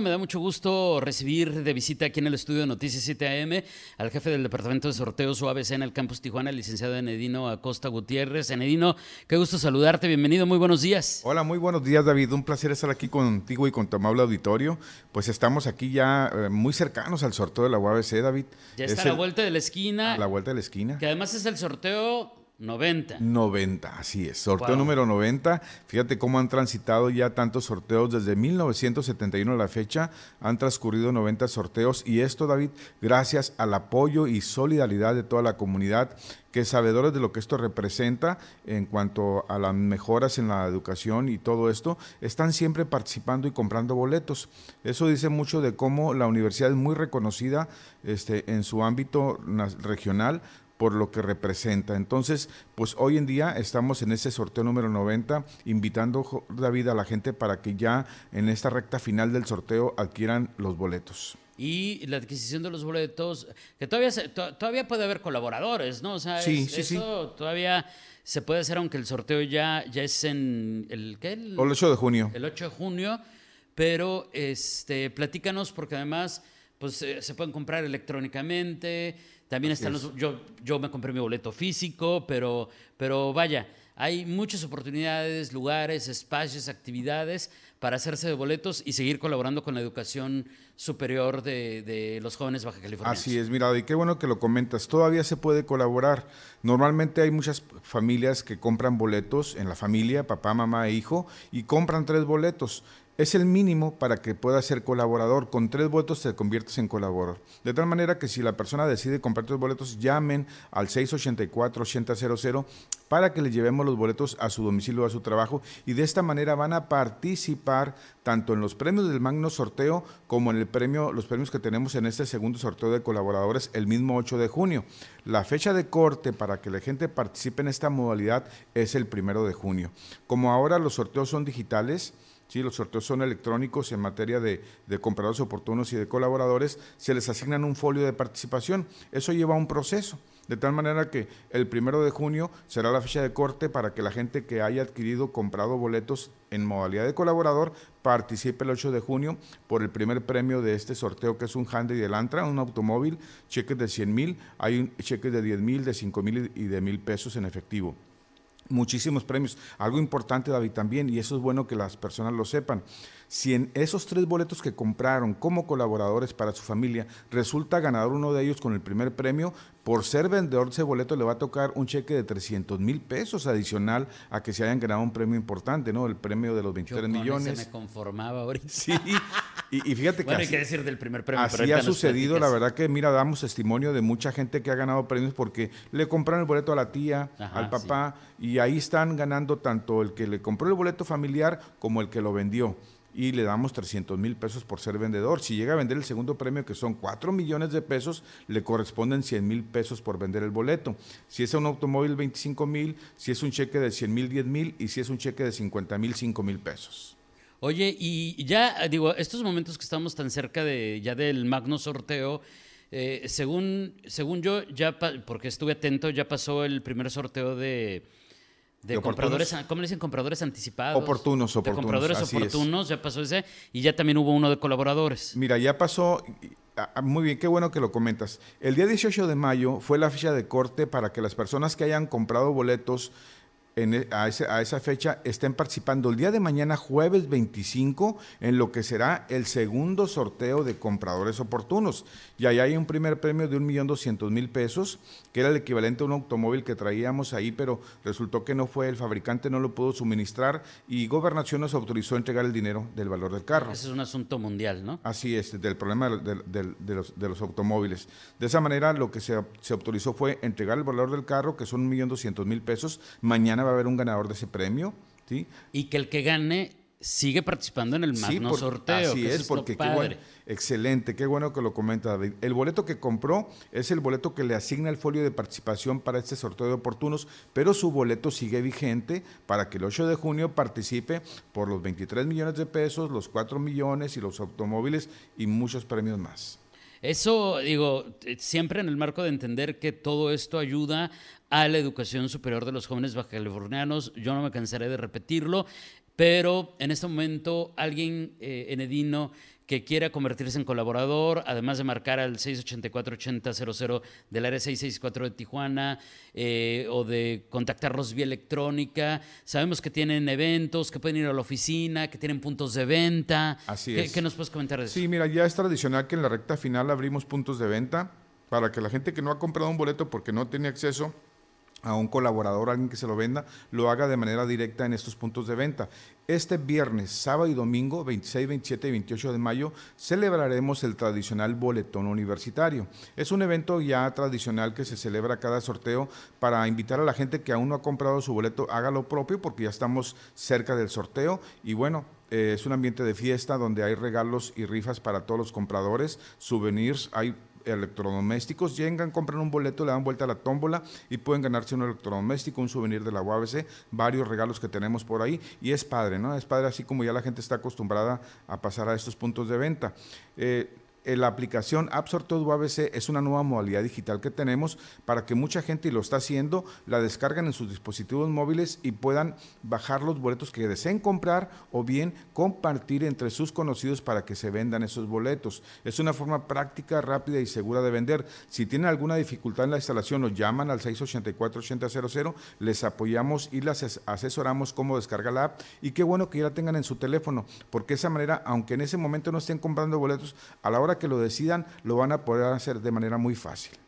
Me da mucho gusto recibir de visita aquí en el estudio de Noticias 7 AM al jefe del Departamento de Sorteos UABC en el Campus Tijuana, el licenciado Enedino Acosta Gutiérrez. Enedino, qué gusto saludarte, bienvenido, muy buenos días. Hola, muy buenos días David, un placer estar aquí contigo y con tu amable auditorio. Pues estamos aquí ya eh, muy cercanos al sorteo de la UABC, David. Ya está Es a la el- vuelta de la esquina, a la vuelta de la esquina. que además es el sorteo 90. 90, así es, sorteo Wow. número 90. Fíjate cómo han transitado ya tantos sorteos desde 1971 a la fecha. Han transcurrido 90 sorteos y esto, David, gracias al apoyo y solidaridad de toda la comunidad que sabedores de lo que esto representa en cuanto a las mejoras en la educación y todo esto, están siempre participando y comprando boletos. Eso dice mucho de cómo la universidad es muy reconocida este, en su ámbito regional por lo que representa. Entonces, pues hoy en día estamos en ese sorteo número 90, invitando, David, a la gente para que ya en esta recta final del sorteo adquieran los boletos. Y la adquisición de los boletos, que todavía se- to- todavía puede haber colaboradores, ¿no? O sea, Sí, es- sí, sí. eso todavía se puede hacer, aunque el sorteo ya, ya es en el, ¿qué? El- el 8 de junio. el 8 de junio, pero este, platícanos porque además pues, eh, se pueden comprar electrónicamente, también Así están es. los, yo, yo me compré mi boleto físico, pero, pero vaya, hay muchas oportunidades, lugares, espacios, actividades para hacerse de boletos y seguir colaborando con la educación superior de, de los jóvenes baja californianos. Así es, mira, y qué bueno que lo comentas. Todavía se puede colaborar. Normalmente hay muchas familias que compran boletos en la familia, papá, mamá e hijo, y compran tres boletos. Es el mínimo para que puedas ser colaborador. Con tres votos te conviertes en colaborador. De tal manera que si la persona decide comprar tres boletos, llamen al 684-8000 para que le llevemos los boletos a su domicilio o a su trabajo. Y de esta manera van a participar tanto en los premios del Magno Sorteo como en el premio, los premios que tenemos en este segundo sorteo de colaboradores el mismo 8 de junio. La fecha de corte para que la gente participe en esta modalidad es el primero de junio. Como ahora los sorteos son digitales, Sí, los sorteos son electrónicos en materia de, de compradores oportunos y de colaboradores, se les asignan un folio de participación. Eso lleva un proceso, de tal manera que el primero de junio será la fecha de corte para que la gente que haya adquirido, comprado boletos en modalidad de colaborador, participe el 8 de junio por el primer premio de este sorteo, que es un Hyundai del Antra, un automóvil, cheques de 100 mil, hay un- cheques de 10 mil, de 5 mil y de mil pesos en efectivo muchísimos premios. Algo importante, David, también, y eso es bueno que las personas lo sepan. Si en esos tres boletos que compraron como colaboradores para su familia resulta ganador uno de ellos con el primer premio, por ser vendedor de ese boleto le va a tocar un cheque de 300 mil pesos adicional a que se hayan ganado un premio importante, ¿no? El premio de los Yo 23 con ese millones. me conformaba ahorita. Sí, y, y fíjate que Bueno, hay así- que decir del primer premio. pero Así ahorita ha sucedido, la verdad que mira, damos testimonio de mucha gente que ha ganado premios porque le compraron el boleto a la tía, Ajá, al papá, y ahí están ganando tanto el que le compró el boleto familiar como el que lo vendió. Y le damos 300 mil pesos por ser vendedor. Si llega a vender el segundo premio, que son 4 millones de pesos, le corresponden 100 mil pesos por vender el boleto. Si es un automóvil, 25 mil, si es un cheque de 100 mil, 10 mil, y si es un cheque de 50 mil, 5 mil pesos. Oye, y ya, digo, estos momentos que estamos tan cerca de ya del magno sorteo, eh, según, según yo, ya pa- porque estuve atento, ya pasó el primer sorteo de, de, De compradores, oportunos. ¿cómo le dicen? Compradores anticipados. Oportunos, De oportunos, compradores así es. oportunos, ya pasó ese, y ya también hubo uno de colaboradores. Mira, ya pasó, ah, ah, muy bien, qué bueno que lo comentas. El día 18 de mayo fue la fecha de corte para que las personas que hayan comprado boletos en e- a, ese- a esa fecha estén participando el día de mañana, jueves 25, en lo que será el segundo sorteo de compradores oportunos. Y ahí hay un primer premio de 1.200.000 pesos, que era el equivalente a un automóvil que traíamos ahí, pero resultó que no fue, el fabricante no lo pudo suministrar y Gobernación nos autorizó a entregar el dinero del valor del carro. Ese es un asunto mundial, ¿no? Así es, del problema de, los, de los automóviles. De esa manera, lo que se, se autorizó fue entregar el valor del carro, que son 1.200.000 pesos. Mañana va a haber un ganador de ese premio. ¿sí? Y que el que gane sigue participando en el magno sorteo. Así es, porque qué bueno, excelente, qué bueno que lo comenta David. El boleto que compró es el boleto que le asigna el folio de participación para este sorteo de oportunos, pero su boleto sigue vigente para que el 8 de junio participe por los 23 millones de pesos, los 4 millones y los automóviles y muchos premios más. Eso, digo, siempre en el marco de entender que todo esto ayuda a la educación superior de los jóvenes bajacalifornianos. Yo no me cansaré de repetirlo. Pero en este momento alguien eh, en Edino que quiera convertirse en colaborador, además de marcar al 684-8000 del área 664 de Tijuana eh, o de contactarlos vía electrónica. Sabemos que tienen eventos, que pueden ir a la oficina, que tienen puntos de venta. Así ¿Qué, es. ¿Qué nos puedes comentar de eso? Sí, mira, ya es tradicional que en la recta final abrimos puntos de venta para que la gente que no ha comprado un boleto porque no tiene acceso a un colaborador, alguien que se lo venda, lo haga de manera directa en estos puntos de venta. Este viernes, sábado y domingo, 26, 27 y 28 de mayo, celebraremos el tradicional boletón universitario. Es un evento ya tradicional que se celebra cada sorteo para invitar a la gente que aún no ha comprado su boleto, haga lo propio porque ya estamos cerca del sorteo y bueno, eh, es un ambiente de fiesta donde hay regalos y rifas para todos los compradores, souvenirs, hay electrodomésticos, llegan, compran un boleto, le dan vuelta a la tómbola y pueden ganarse un electrodoméstico, un souvenir de la UABC, varios regalos que tenemos por ahí y es padre, ¿no? Es padre así como ya la gente está acostumbrada a pasar a estos puntos de venta. Eh, la aplicación App Sorteo UABC es una nueva modalidad digital que tenemos para que mucha gente, y lo está haciendo, la descargan en sus dispositivos móviles y puedan bajar los boletos que deseen comprar o bien compartir entre sus conocidos para que se vendan esos boletos. Es una forma práctica, rápida y segura de vender. Si tienen alguna dificultad en la instalación, nos llaman al 684-8000, les apoyamos y les asesoramos cómo descargar la app y qué bueno que ya la tengan en su teléfono, porque de esa manera, aunque en ese momento no estén comprando boletos, a la hora que lo decidan, lo van a poder hacer de manera muy fácil.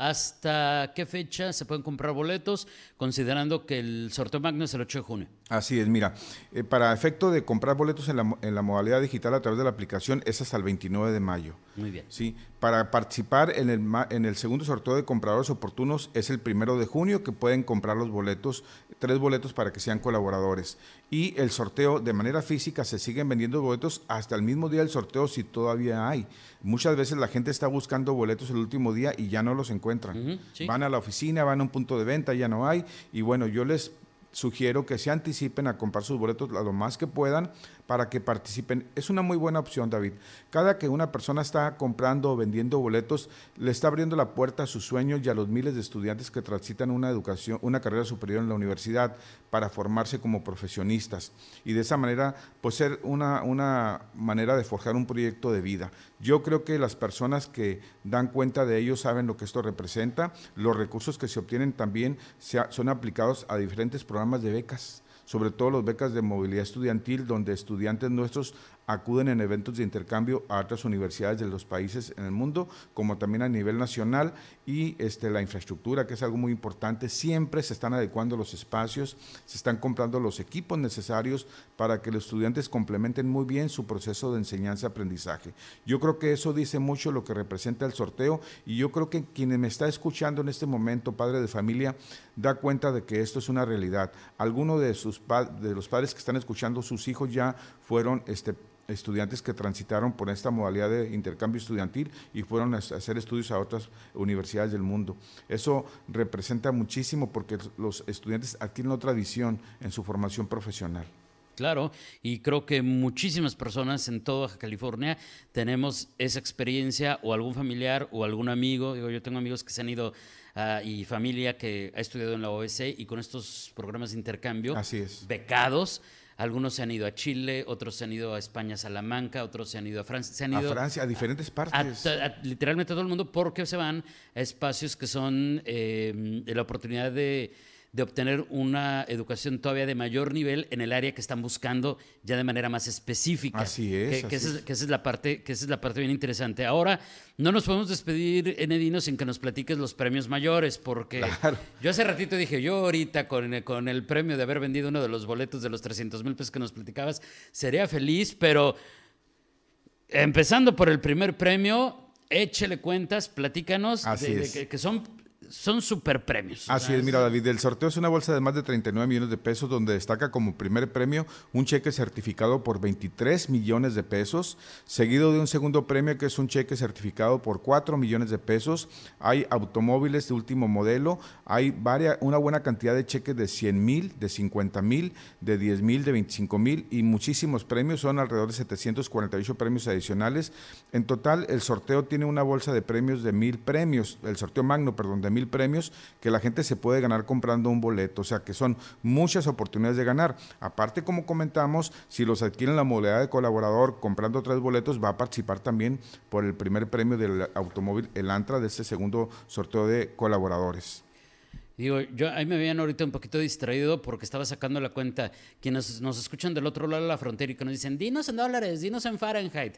¿Hasta qué fecha se pueden comprar boletos, considerando que el sorteo magno es el 8 de junio? Así es, mira, eh, para efecto de comprar boletos en la, en la, modalidad digital a través de la aplicación es hasta el 29 de mayo. Muy bien. Sí, para participar en el, en el segundo sorteo de compradores oportunos es el primero de junio que pueden comprar los boletos, tres boletos para que sean colaboradores. Y el sorteo de manera física se siguen vendiendo boletos hasta el mismo día del sorteo si todavía hay. Muchas veces la gente está buscando boletos el último día y ya no los encuentran. Uh -huh, sí. Van a la oficina, van a un punto de venta, ya no hay. Y bueno, yo les sugiero que se anticipen a comprar sus boletos lo más que puedan para que participen. Es una muy buena opción, David. Cada que una persona está comprando o vendiendo boletos, le está abriendo la puerta a sus sueños y a los miles de estudiantes que transitan una educación, una carrera superior en la universidad para formarse como profesionistas. Y de esa manera, pues ser una, una manera de forjar un proyecto de vida. Yo creo que las personas que dan cuenta de ello saben lo que esto representa. Los recursos que se obtienen también son aplicados a diferentes programas de becas sobre todo las becas de movilidad estudiantil, donde estudiantes nuestros acuden en eventos de intercambio a otras universidades de los países en el mundo, como también a nivel nacional, y este, la infraestructura, que es algo muy importante. Siempre se están adecuando los espacios, se están comprando los equipos necesarios para que los estudiantes complementen muy bien su proceso de enseñanza-aprendizaje. Yo creo que eso dice mucho lo que representa el sorteo, y yo creo que quien me está escuchando en este momento, padre de familia, da cuenta de que esto es una realidad. Alguno de, sus de los padres que están escuchando, sus hijos ya fueron este, estudiantes que transitaron por esta modalidad de intercambio estudiantil y fueron a hacer estudios a otras universidades del mundo. Eso representa muchísimo porque los estudiantes adquieren otra visión en su formación profesional. Claro, y creo que muchísimas personas en toda California tenemos esa experiencia o algún familiar o algún amigo. Digo, yo tengo amigos que se han ido uh, y familia que ha estudiado en la OEC y con estos programas de intercambio Así es. becados. Algunos se han ido a Chile, otros se han ido a España, Salamanca, otros se han ido a Francia. Se han ido a Francia, a diferentes partes. A, a, literalmente todo el mundo porque se van a espacios que son eh, la oportunidad de, de, obtener una educación todavía de mayor nivel en el área que están buscando ya de manera más específica. Así es. Que, esa, es, que esa, es, la parte, que esa es la parte bien interesante. Ahora, no nos podemos despedir, Enedino, sin que nos platiques los premios mayores, porque claro. yo hace ratito dije, yo ahorita con, con el premio de haber vendido uno de los boletos de los 300 mil pesos que nos platicabas, sería feliz, pero empezando por el primer premio, échele cuentas, platícanos, Así de, es. que, son son super premios. Así es, mira David, el sorteo es una bolsa de más de 39 millones de pesos donde destaca como primer premio un cheque certificado por 23 millones de pesos, seguido de un segundo premio que es un cheque certificado por 4 millones de pesos. Hay automóviles de último modelo, hay varias, una buena cantidad de cheques de 100 mil, de 50 mil, de 10 mil, de 25 mil y muchísimos premios, son alrededor de 748 premios adicionales. En total, el sorteo tiene una bolsa de premios de mil premios, el sorteo magno, perdón, de mil premios que la gente se puede ganar comprando un boleto, o sea que son muchas oportunidades de ganar. Aparte, como comentamos, si los adquieren la modalidad de colaborador comprando tres boletos, va a participar también por el primer premio del automóvil El Antra de este segundo sorteo de colaboradores. Digo, yo ahí me veían ahorita un poquito distraído porque estaba sacando la cuenta quienes nos escuchan del otro lado de la frontera y que nos dicen, dinos en dólares, dinos en Fahrenheit.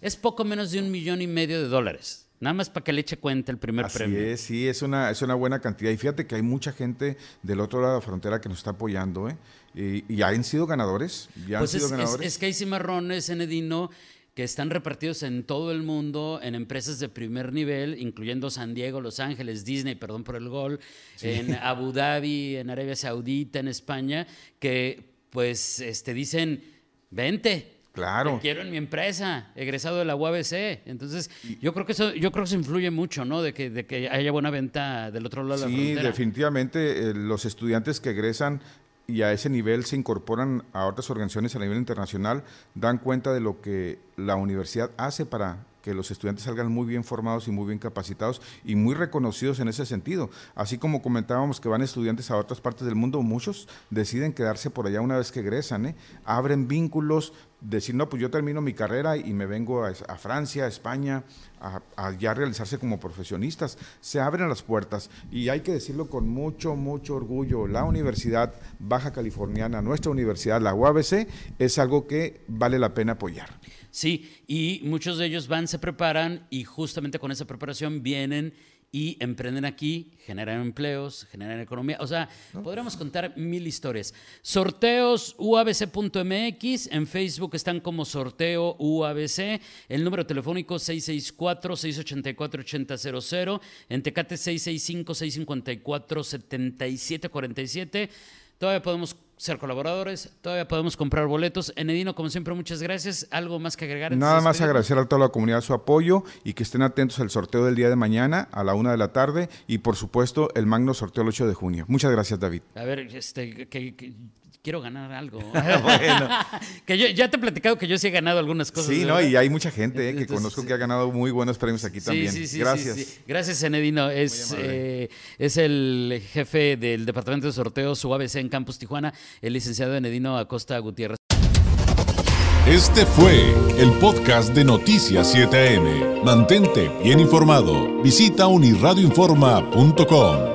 Es poco menos de un millón y medio de dólares. Nada más para que le eche cuenta el primer Así premio. Es, sí, es una, es una buena cantidad. Y fíjate que hay mucha gente del otro lado de la frontera que nos está apoyando, ¿eh? Y, y han sido ganadores. Ya pues han sido es, ganadores. Es, es, que hay cimarrones en Edino que están repartidos en todo el mundo, en empresas de primer nivel, incluyendo San Diego, Los Ángeles, Disney, perdón por el gol, sí. en Abu Dhabi, en Arabia Saudita, en España, que pues este, dicen, vente, Claro. Te quiero en mi empresa, egresado de la UABC. Entonces, yo creo que eso, yo creo que eso influye mucho, ¿no? De que, de que haya buena venta del otro lado sí, de la frontera. Sí, definitivamente eh, los estudiantes que egresan y a ese nivel se incorporan a otras organizaciones a nivel internacional, dan cuenta de lo que la universidad hace para que los estudiantes salgan muy bien formados y muy bien capacitados y muy reconocidos en ese sentido. Así como comentábamos que van estudiantes a otras partes del mundo, muchos deciden quedarse por allá una vez que egresan, ¿eh? abren vínculos, decir, no, pues yo termino mi carrera y me vengo a, Francia, a España, a, a, ya realizarse como profesionistas. Se abren las puertas y hay que decirlo con mucho, mucho orgullo. La Universidad Baja Californiana, nuestra universidad, la UABC, es algo que vale la pena apoyar. Sí, y muchos de ellos van, se preparan y justamente con esa preparación vienen y emprenden aquí, generan empleos, generan economía. O sea, ¿no? podríamos contar mil historias. Sorteos uabc.mx, en Facebook están como sorteo UABC, el número telefónico 664-684-8000, en Tecate 665-654-7747. Todavía podemos ser colaboradores, todavía podemos comprar boletos. Enedino, como siempre, muchas gracias. ¿Algo más que agregar? Nada más agradecer a toda la comunidad su apoyo y que estén atentos al sorteo del día de mañana a la una de la tarde y, por supuesto, el magno sorteo el 8 de junio. Muchas gracias, David. A ver, este, que, que quiero ganar algo. bueno. que yo ya te he platicado que yo sí he ganado algunas cosas. Sí, no, y hay mucha gente eh, que Entonces, conozco sí. que ha ganado muy buenos premios aquí sí, también. Sí, sí, Gracias. Gracias, Enedino. Es, eh, es el jefe del Departamento de Sorteos UABC en Campus Tijuana, el licenciado Enedino Acosta Gutiérrez. Este fue el podcast de Noticias 7am. Mantente bien informado. Visita unirradioinforma.com.